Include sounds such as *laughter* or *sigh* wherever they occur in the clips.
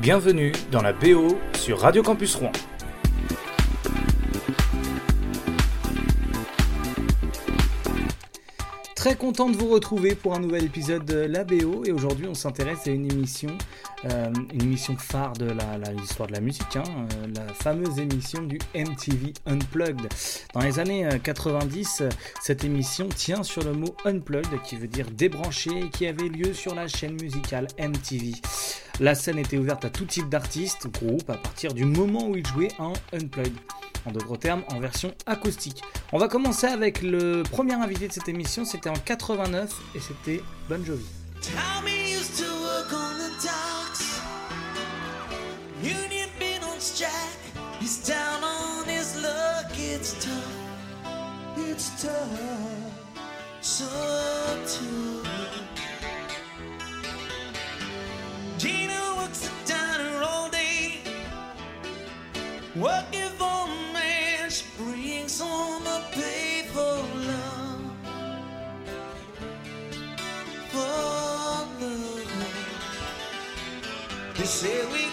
Bienvenue dans la BO sur Radio Campus Rouen. Très content de vous retrouver pour un nouvel épisode de la BO et aujourd'hui on s'intéresse à une émission, euh, une émission phare de l'histoire de la musique, hein, euh, la fameuse émission du MTV Unplugged. Dans les années 90, euh, cette émission tient sur le mot Unplugged qui veut dire débranché et qui avait lieu sur la chaîne musicale MTV. La scène était ouverte à tout type d'artistes, groupes, à partir du moment où ils jouaient en Unplugged en d'autres termes en version acoustique. On va commencer avec le premier invité de cette émission, c'était en 89 et c'était Bon Jovi. Gina works at diner all day, working for a man. She brings home a pay for love, for love. They say we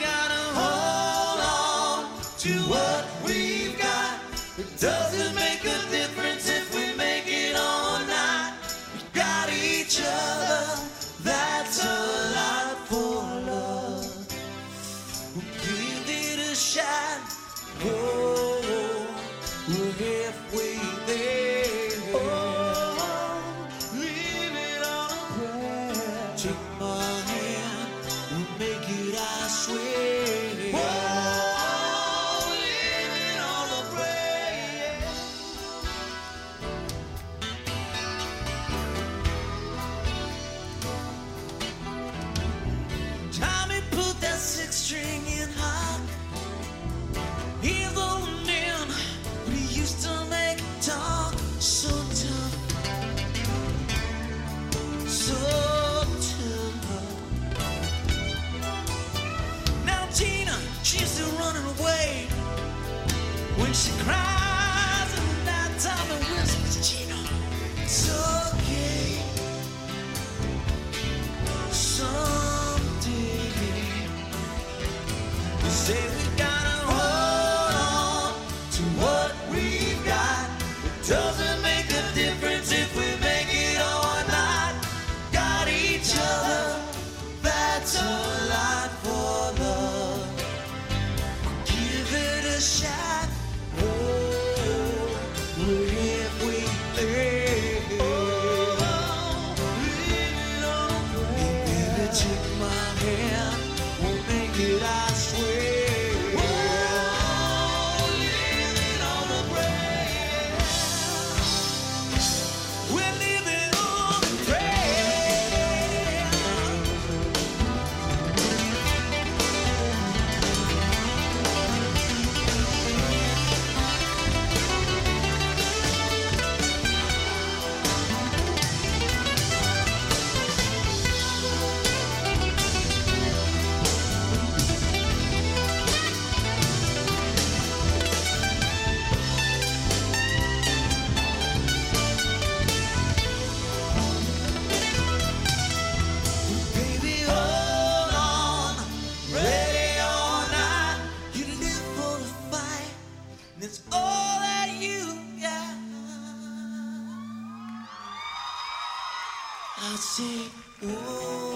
Say,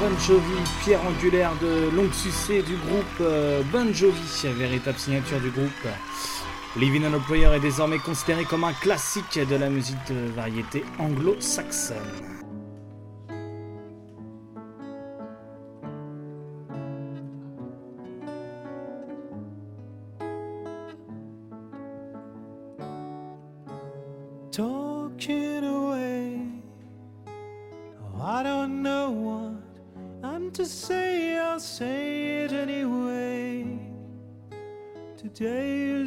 Bon Jovi, pierre angulaire de longue succès du groupe euh, Bon Jovi, véritable signature du groupe. Living on a Prayer est désormais considéré comme un classique de la musique de variété anglo-saxonne.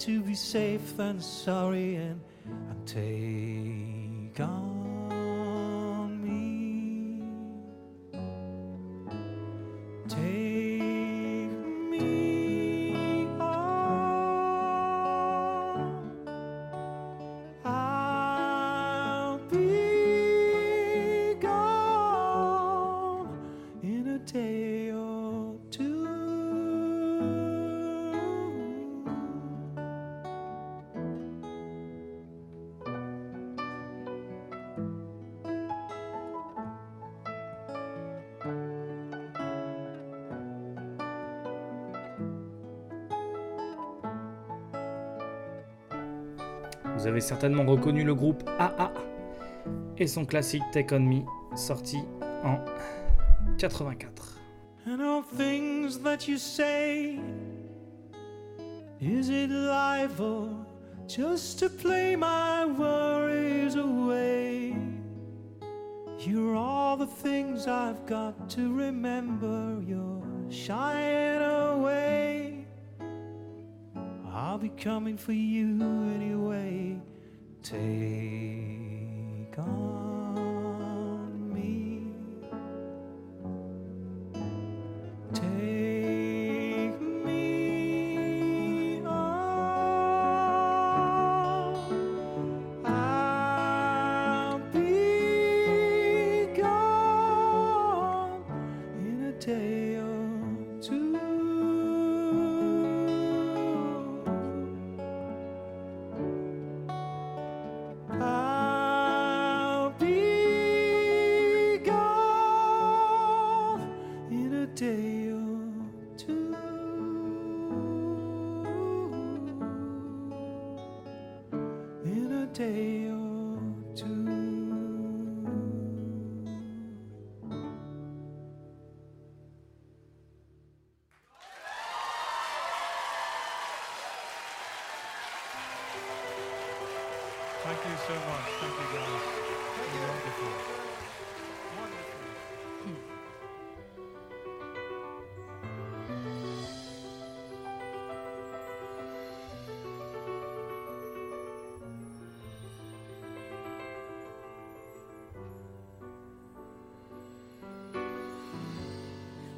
to be safe than sorry, and, and take me on. Vous avez certainement reconnu le groupe AA et son classique Take On Me, sorti en 84. And all things that you say, is it life or just to play my worries away? You're all the things I've got to remember, you're shying away. I'll be coming for you anyway. Take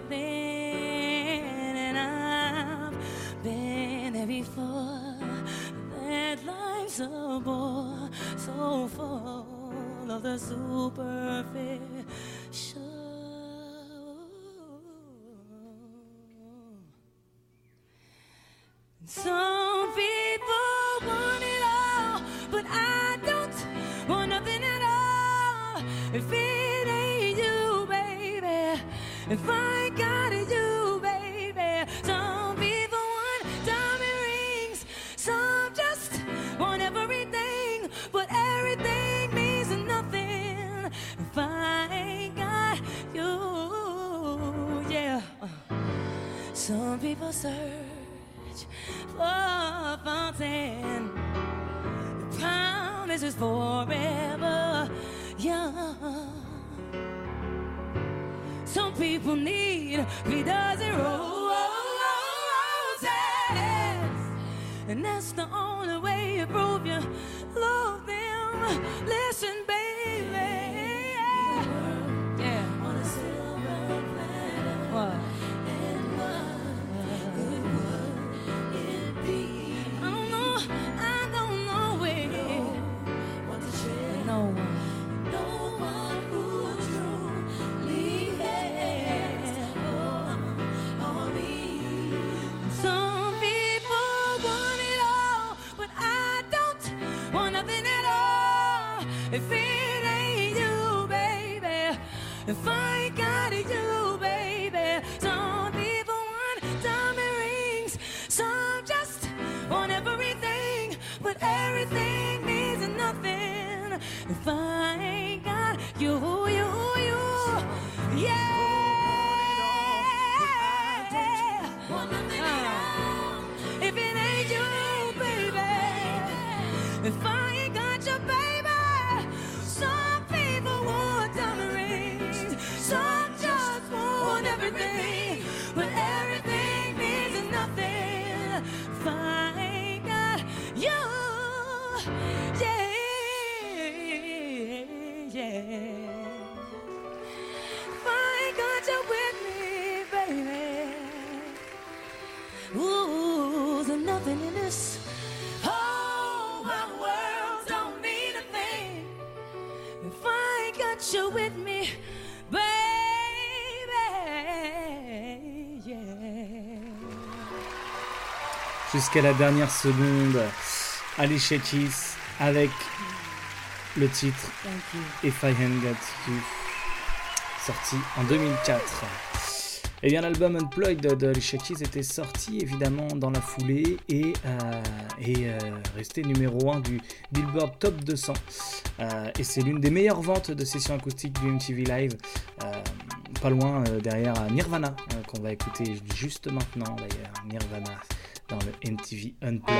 and I've been there before. That life's a bore so full of the superficial. people need. If he doesn't roll. jusqu'à la dernière seconde. Ali Shetis avec le titre If I Hadn't Got You, sorti en 2004. Et eh bien l'album Unplugged de Ali était sorti évidemment dans la foulée et, euh, et euh, resté numéro 1 du Billboard Top 200. Euh, et c'est l'une des meilleures ventes de sessions acoustiques du MTV Live euh, pas loin euh, derrière Nirvana, qu'on va écouter juste maintenant d'ailleurs. Nirvana, dans le MTV Unplugged.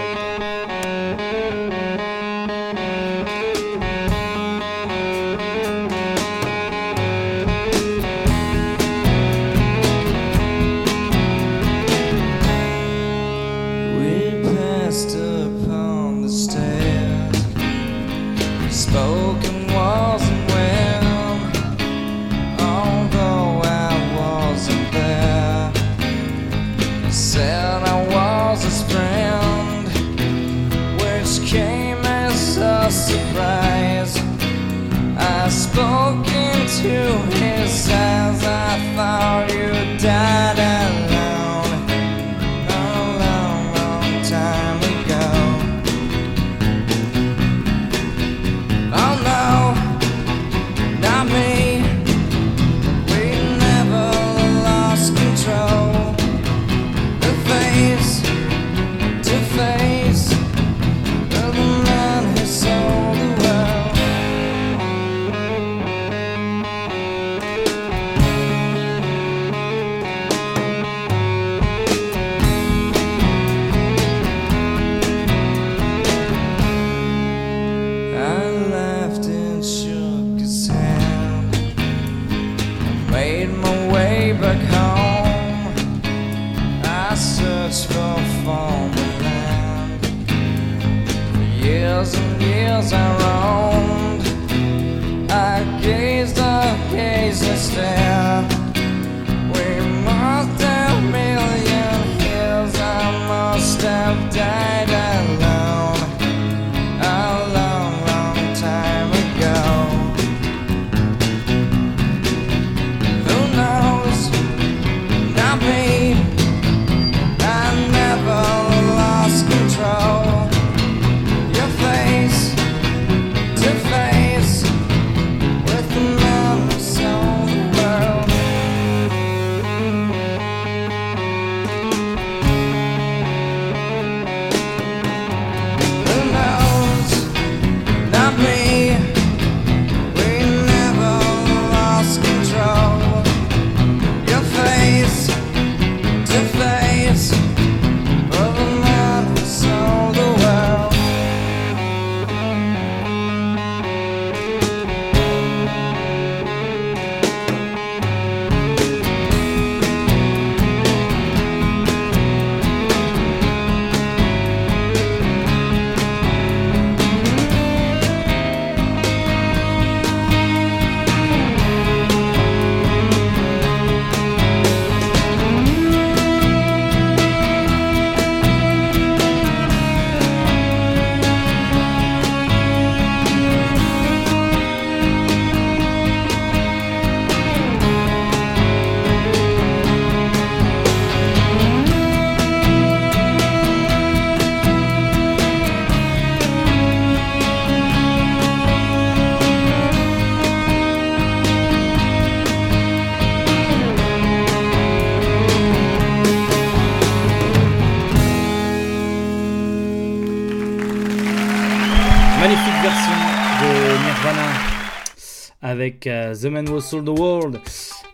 Avec euh, The Man Who Sold the World,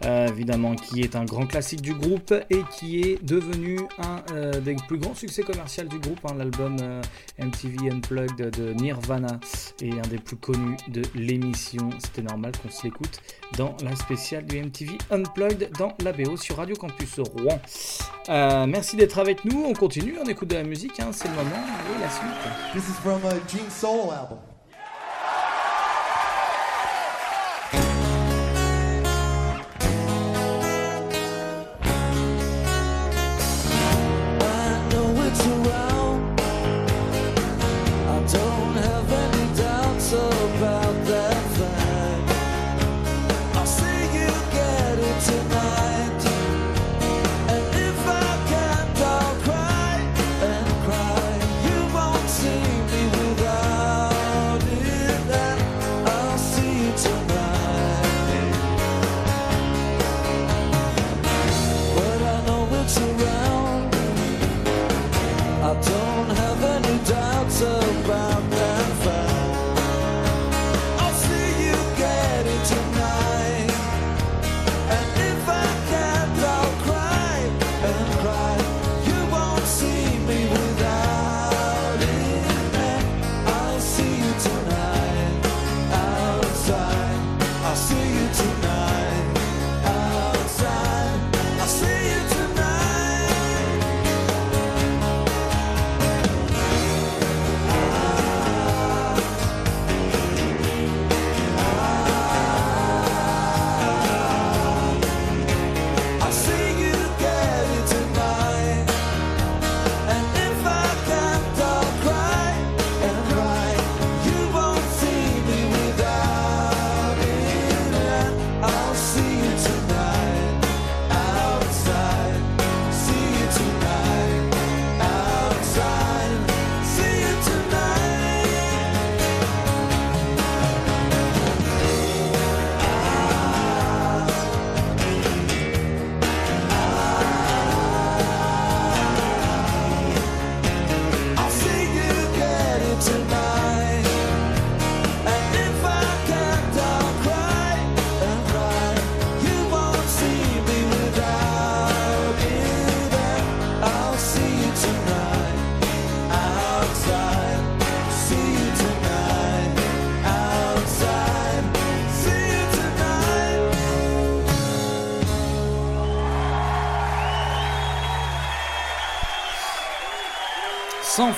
euh, évidemment, qui est un grand classique du groupe et qui est devenu un euh, des plus grands succès commerciaux du groupe. hein, L'album MTV Unplugged de Nirvana est un des plus connus de l'émission. C'était normal qu'on se l'écoute dans la spéciale du MTV Unplugged dans la BO sur Radio Campus Rouen. Merci d'être avec nous. On continue, on écoute de la musique. hein, C'est le moment. Et la suite. This is from a Gene Solo album.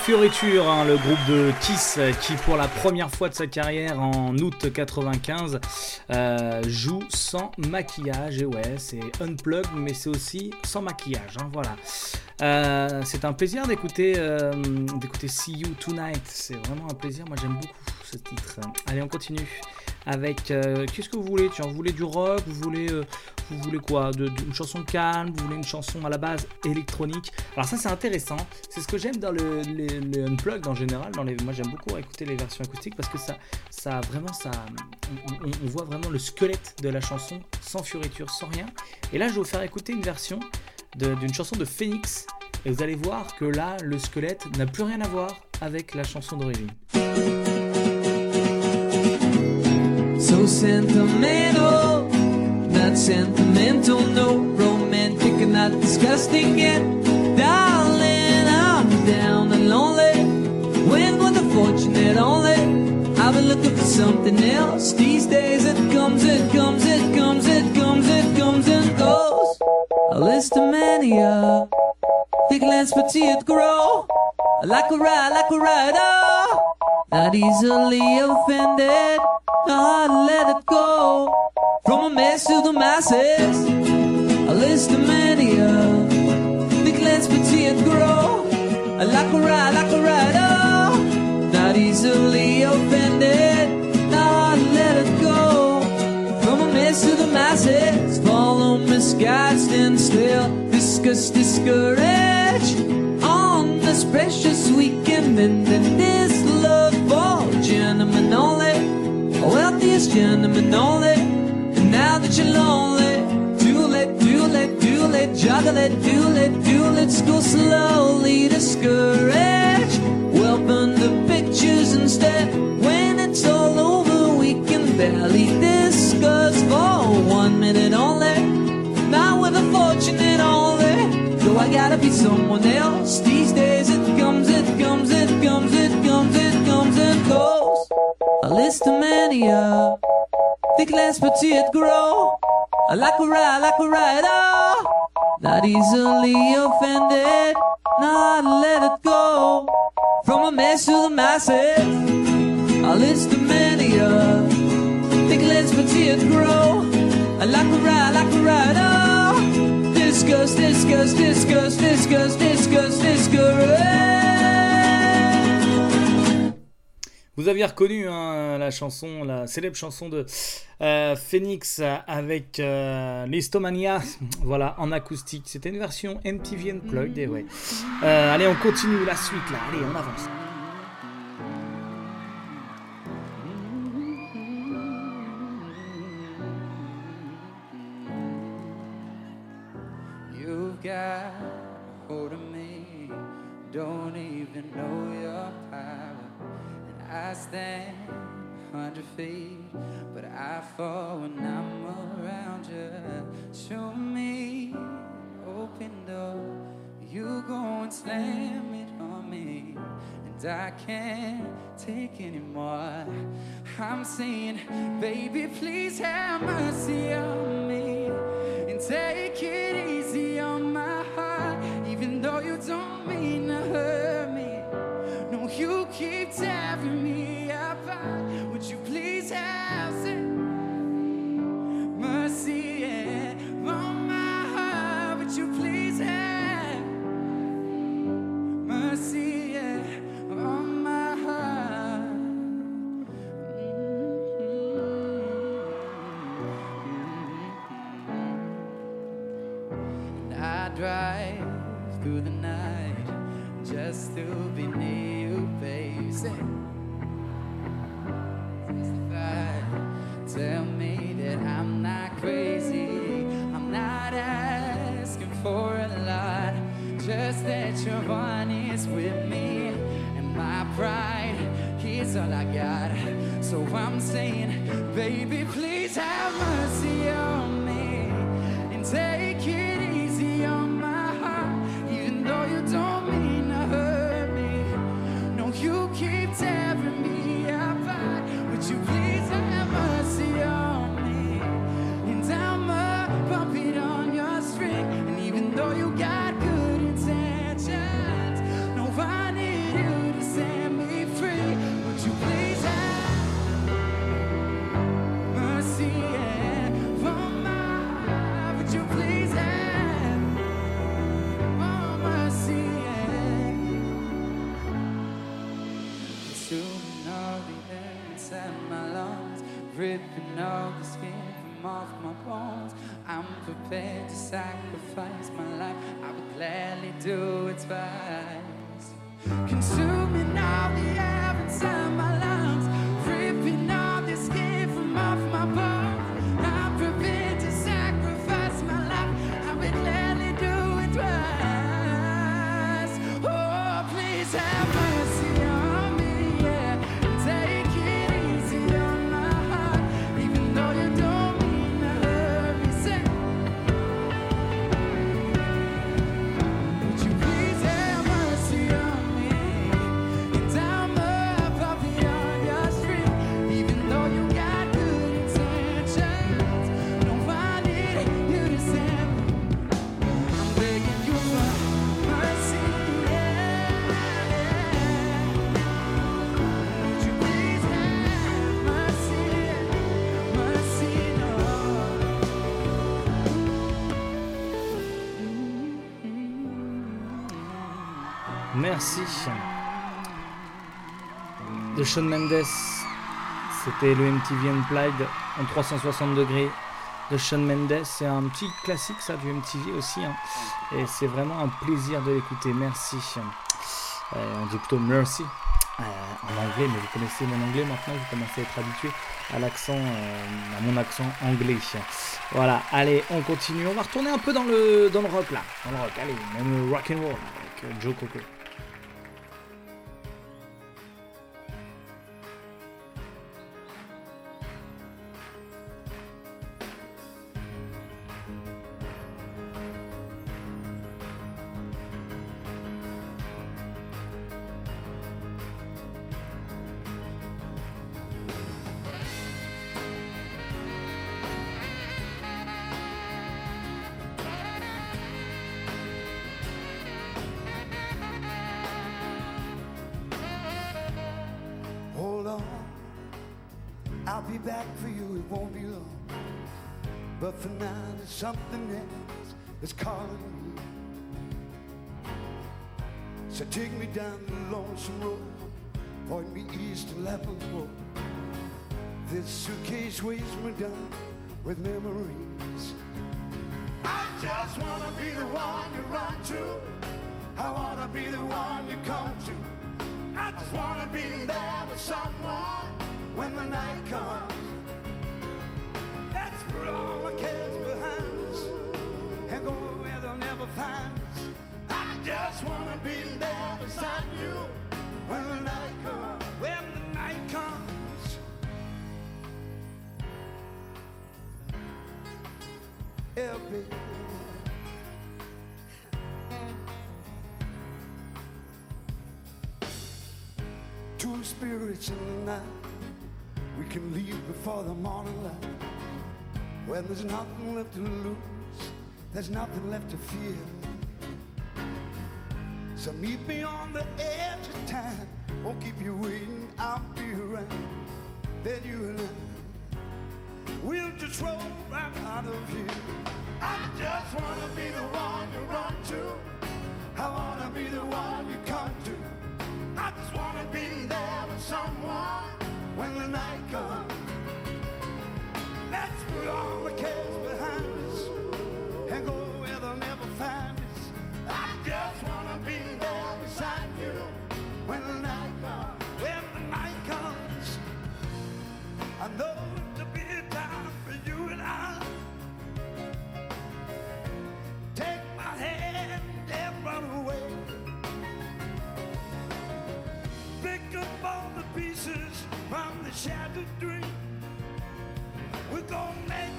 Fioriture, hein, le groupe de Kiss euh, qui pour la première fois de sa carrière en août 95 euh, joue sans maquillage et ouais c'est unplugged mais c'est aussi sans maquillage hein, voilà. Euh, c'est un plaisir d'écouter d'écouter See You Tonight, c'est vraiment un plaisir, moi j'aime beaucoup ce titre. Allez on continue avec euh, qu'est-ce que vous voulez Tiens, vous voulez du rock, vous voulez euh, vous voulez quoi de, Une chanson calme, vous voulez une chanson à la base électronique Alors ça c'est intéressant, c'est ce que j'aime dans le, les, les unplugged en général. Dans les, moi j'aime beaucoup écouter les versions acoustiques parce que ça, ça vraiment ça, on, voit vraiment le squelette de la chanson sans fioriture, sans rien. Et là je vais vous faire écouter une version d'une chanson de Phoenix et vous allez voir que là le squelette n'a plus rien à voir avec la chanson d'origine. So sentimental, not sentimental, no romantic and not disgusting yet. Darling, I'm down and lonely. When was the fortunate only? I've been looking for something else. These days it comes, it comes, it comes, it comes, it comes and goes. A list of mania, big lens petite grow. Like a ride, like a rider, oh. Not easily offended. I let it go from a mess to the masses. A list of mania, big lens petite grow. I Like a ride, like a rider, not easily offended. I let it go from a mess to the masses. Follow misguided, stand still, discuss, discourage. On this precious weekend, only a wealthiest gentleman. Only And now that you're lonely, do it, do it, do it, juggle it, do it, do it, school slowly discourage. Welcome the pictures instead. When it's all over, we can barely discuss for one minute only. Not with a fortune at only. Eh? Though I gotta be someone else these days, it comes, it comes, it comes, it comes, it comes, it goes. A list of mania. Think less but see it grow. I like a ride, like a ride, oh. Not easily offended, not let it go. From a mess to the masses, a list of mania. Think less but see it grow. I like a ride, like a ride, eh, oh. Discuss, discuss, discuss, discuss, discuss, discuss. Eh. Vous aviez reconnu hein, la chanson, la célèbre chanson de euh, Phoenix avec euh, Listomania, *laughs* voilà, en acoustique. C'était une version MTV Unplugged, et ouais. Euh, allez, on continue la suite là, allez, on avance. I stand hundred feet, but I fall when I'm around you. Show me open door, you go and slam it on me. And I can't take anymore. I'm saying, baby, please have mercy on me and take it easy on my heart, even though you don't mean to hurt me. You keep tearing me apart. Would you please have some mercy yeah, on my heart? Would you please have mercy yeah, on my heart? And I drive through the night just to be near testify, tell me that I'm not crazy. I'm not asking for a lot, just that you're honest with me. And my pride is all I got. So I'm saying, baby, please have mercy on me and take Merci. De Shawn Mendes. C'était le MTV Unplugged en 360 degrés de Shawn Mendes. C'est un petit classique ça du MTV aussi. hein. Et c'est vraiment un plaisir de l'écouter. Merci. Euh, on dit plutôt merci euh, en anglais, mais vous connaissez mon anglais maintenant. Vous commencez à être habitué à l'accent, euh, à mon accent anglais. Voilà. Allez, on continue. On va retourner un peu dans le dans le rock là. Dans le rock. Allez, même le rock and roll avec Joe Coco. Suitcase weighs me down with memories. I just wanna be the one you run to. I wanna be the one you come to. I just wanna be there with someone when the night comes. Spirits in the night. We can leave before the morning light. When there's nothing left to lose, there's nothing left to fear. So meet me on the edge of time. Won't keep you waiting, I'll be around. Then you and I, we'll just roll right out of here. I just wanna be the one you run to. I wanna be the one you come to. Someone when the night comes. Let's put all the cares shattered dream. We're gonna make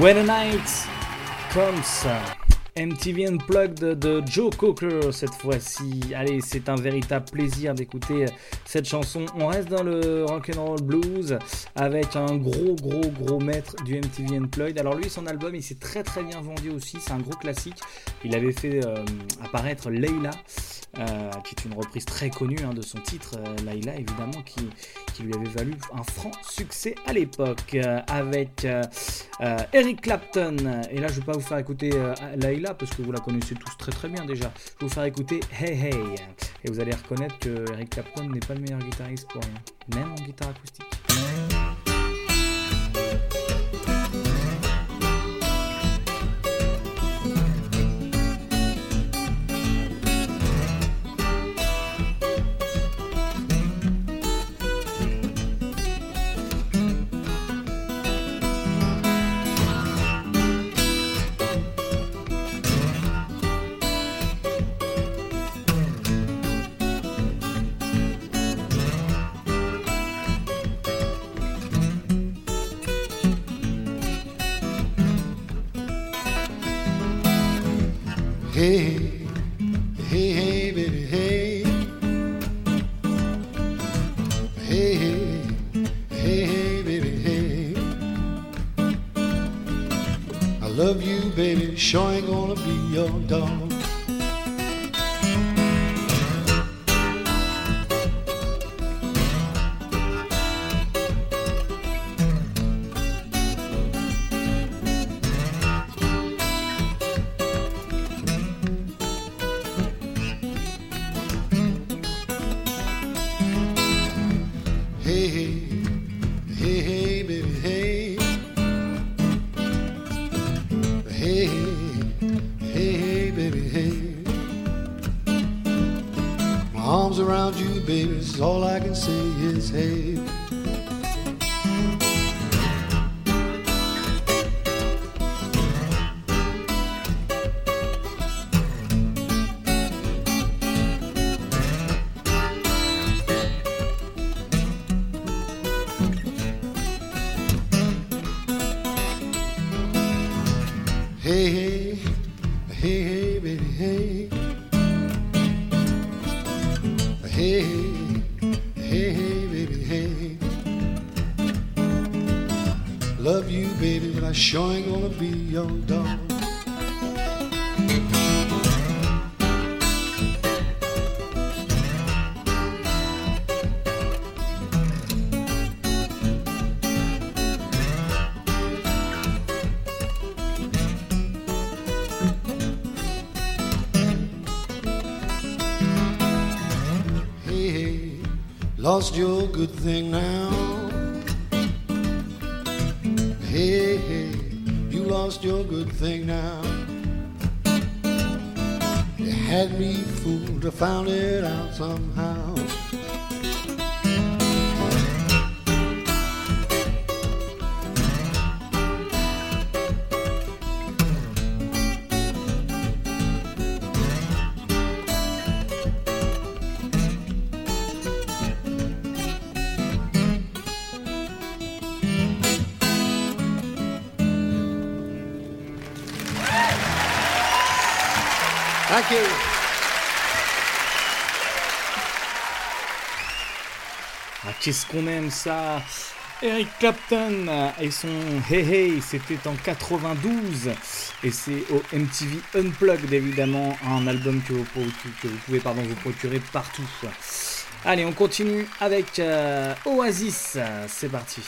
When a Night Comes. MTV Unplugged de Joe Cocker cette fois-ci. Allez, c'est un véritable plaisir d'écouter cette chanson. On reste dans le rock'n'roll blues avec un gros, gros, gros maître du MTV Unplugged. Alors lui, son album, il s'est très, très bien vendu aussi. C'est un gros classique. Il avait fait euh, apparaître Leila, euh, qui est une reprise très connue hein, de son titre, euh, Leila, évidemment, qui, qui lui avait valu un franc succès à l'époque euh, avec euh, Eric Clapton. Et là, je vais pas vous faire écouter Laila parce que vous la connaissez tous très très bien déjà. Je vais vous faire écouter Hey Hey. Et vous allez reconnaître que Eric Clapton n'est pas le meilleur guitariste pour rien, même en guitare acoustique. Hey, hey, hey, baby, hey. Hey, hey, hey, baby, hey. Love you, baby, but I sure ain't gonna be your dog. Lost your good thing now. Hey, hey, you lost your good thing now. You had me fooled, I found it out somehow. Qu'est-ce qu'on aime ça. Eric Clapton et son Hey Hey, c'était en 92 et c'est au MTV Unplugged évidemment, un album que vous, que vous pouvez pardon, vous procurer partout. Allez, on continue avec euh, Oasis, c'est parti.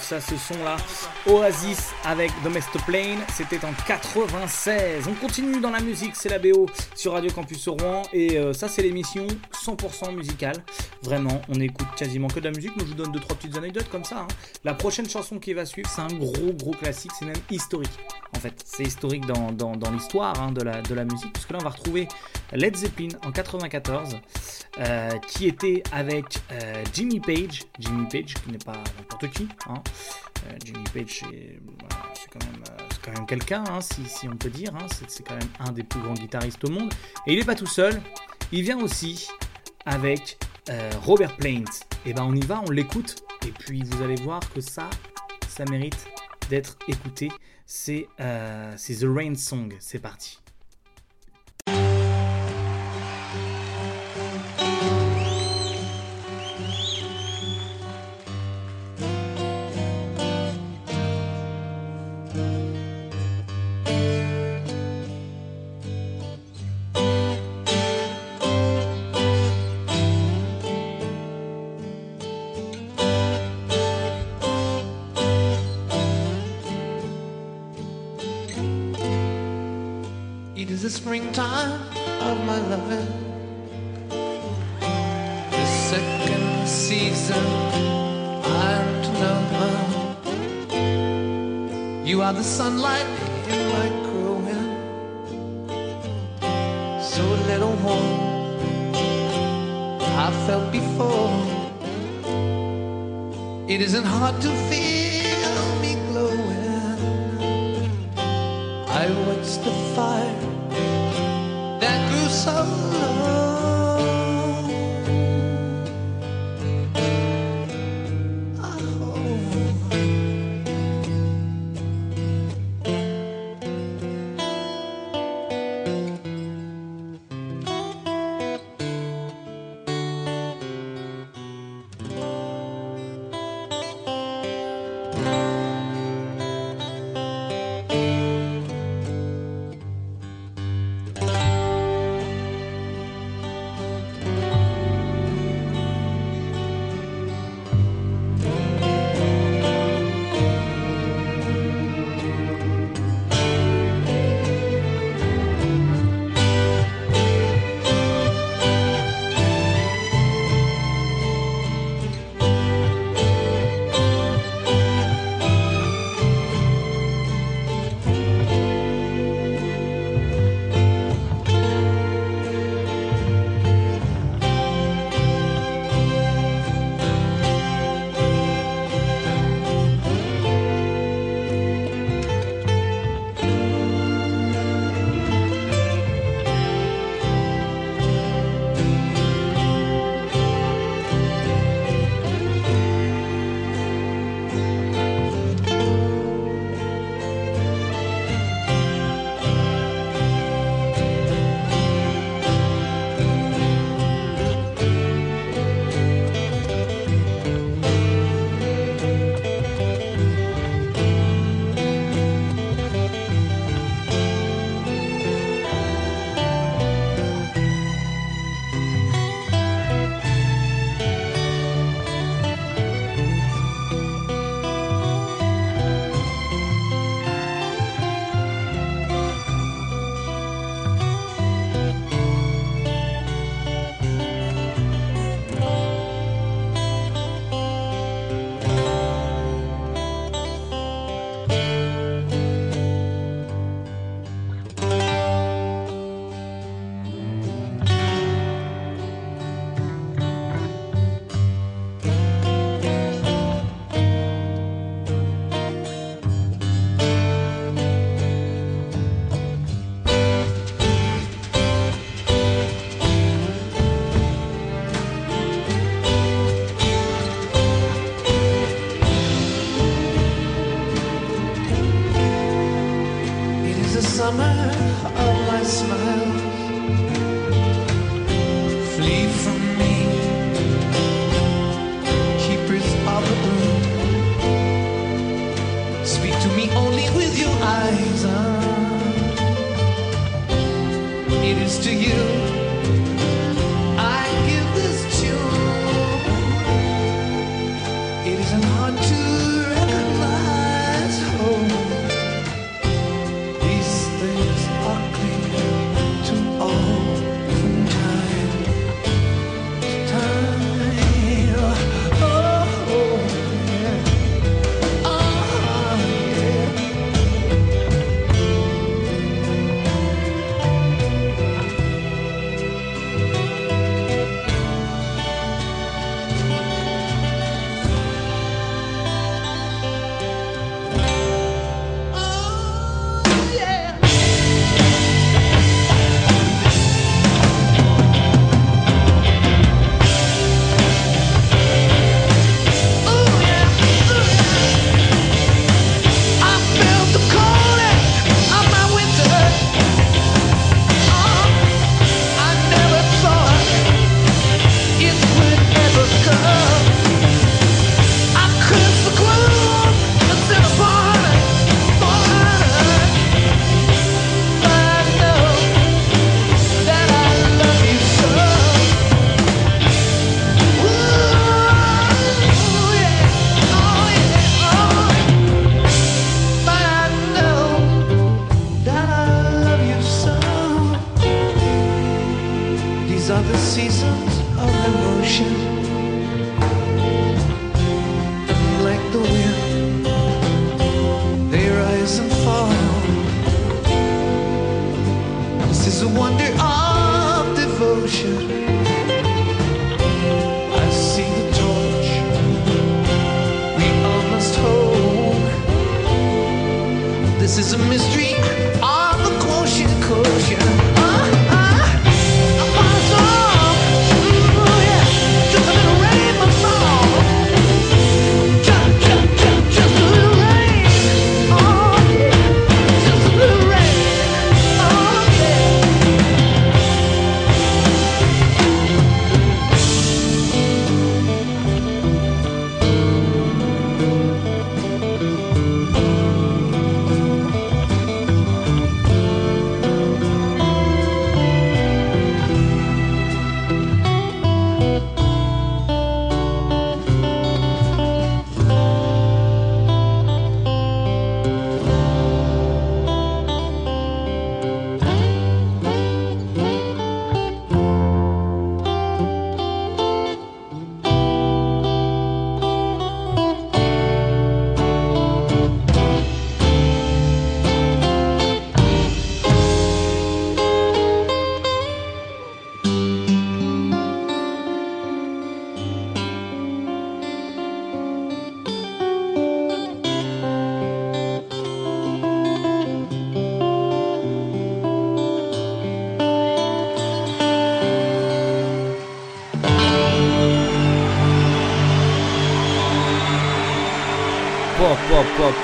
Ça ce son là. Oasis avec The Master Plane, c'était en 96. On continue dans la musique, c'est la BO sur Radio Campus Rouen et euh, ça c'est l'émission 100% musicale. Vraiment, on écoute quasiment que de la musique, mais je vous donne deux trois petites anecdotes comme ça. hein. La prochaine chanson qui va suivre, c'est un gros gros classique, c'est même historique. En fait, c'est historique dans, l'histoire hein, de, la, de la musique, puisque là on va retrouver Led Zeppelin en 94, euh, qui était avec euh, Jimmy Page. Jimmy Page, qui n'est pas n'importe qui. hein. Euh, Jimmy Page, c'est voilà, c'est quand même, euh, c'est quand même quelqu'un, si, on peut dire. c'est quand même un des plus grands guitaristes au monde. Et il n'est pas tout seul. Il vient aussi avec euh, Robert Plant. Et ben on y va, on l'écoute. Et puis vous allez voir que ça, ça mérite d'être écouté. C'est euh, c'est The Rain Song. C'est parti. Is the springtime of my loving. The second season I'm to know. You are the sunlight in my growing. So little warm I felt before. It isn't hard to feel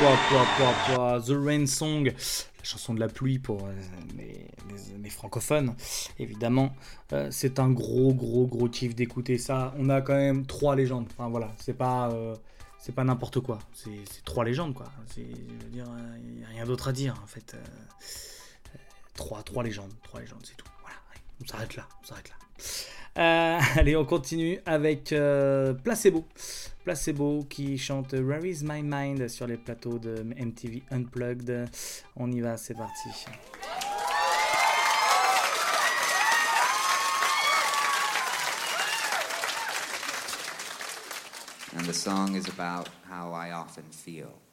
The Rain Song, la chanson de la pluie pour euh, les, francophones, évidemment. Euh, c'est un gros, gros, gros kiff d'écouter ça. On a quand même trois légendes. Enfin voilà, c'est pas, euh, n'importe quoi. C'est, trois légendes quoi. Il n'y a rien d'autre à dire en fait. Trois, trois légendes, trois légendes, c'est tout. Voilà, on s'arrête là. Euh, *laughs* allez, on continue avec euh, Placebo. Placebo qui chante Where is my mind sur les plateaux de MTV Unplugged. On y va, c'est parti. And the song is about how I often feel.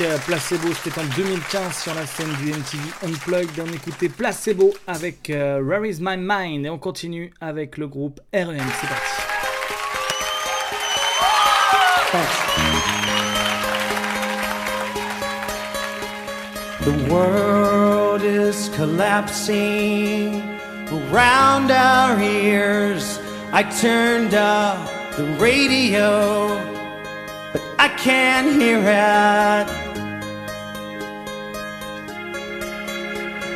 Euh, Placebo, c'était en 2015 sur la scène du MTV Unplugged. On écoutait Placebo avec euh, Where is My Mind? Et on continue avec le groupe REM. C'est parti. The world is collapsing around our ears. I turned up the radio, I can't hear it.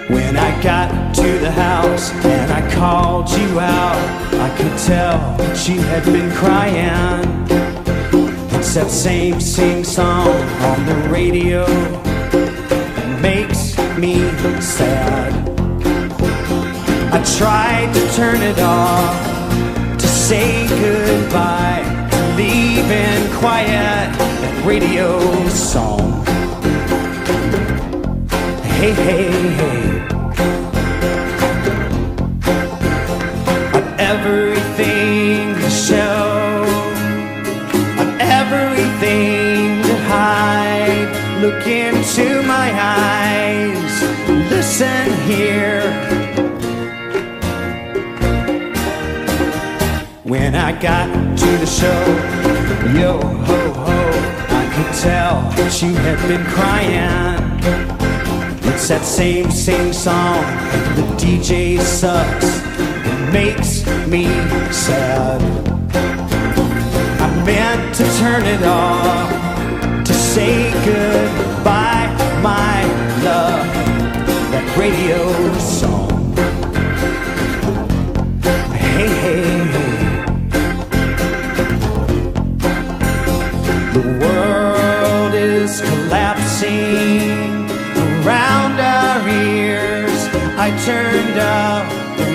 When I got to the house and I called you out, I could tell you had been crying. It's that same sing song on the radio that makes me sad. I tried to turn it off to say goodbye, leave in quiet radio song. Hey, hey, hey. On everything to show, on everything to hide. Look into my eyes, listen here. I got to the show, yo ho ho, I could tell you had been crying. It's that same, same song. The DJ sucks. It makes me sad. I meant to turn it off to say goodbye, my love. That radio song. Hey, hey.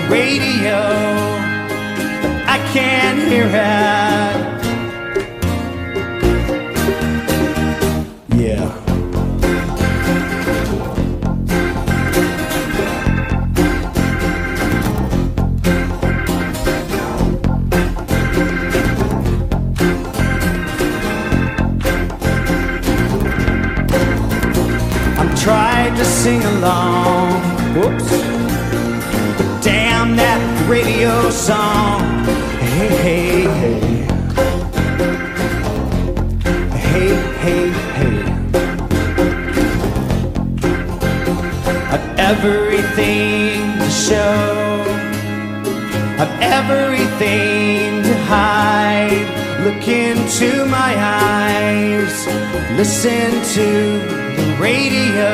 Radio, I can't hear it. Listen to the radio.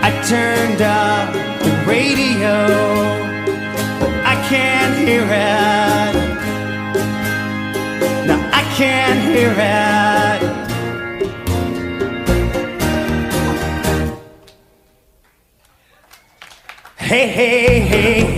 I turned up the radio, but I can't hear it. Now I can't hear it. Hey, hey, hey, hey. Hey,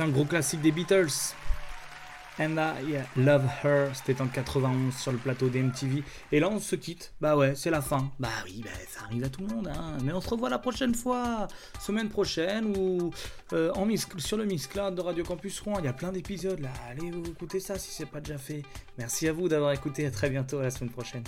un gros classique des Beatles. And I Love Her, c'était en 91 sur le plateau d'MTV. Et là, on se quitte. Bah ouais, c'est la fin. Bah oui, bah, ça arrive à tout le monde. Hein. Mais on se revoit la prochaine fois, semaine prochaine, ou euh, sur le Miss de Radio Campus Rouen. Il y a plein d'épisodes là. Allez vous écouter ça si c'est pas déjà fait. Merci à vous d'avoir écouté. À très bientôt, à la semaine prochaine.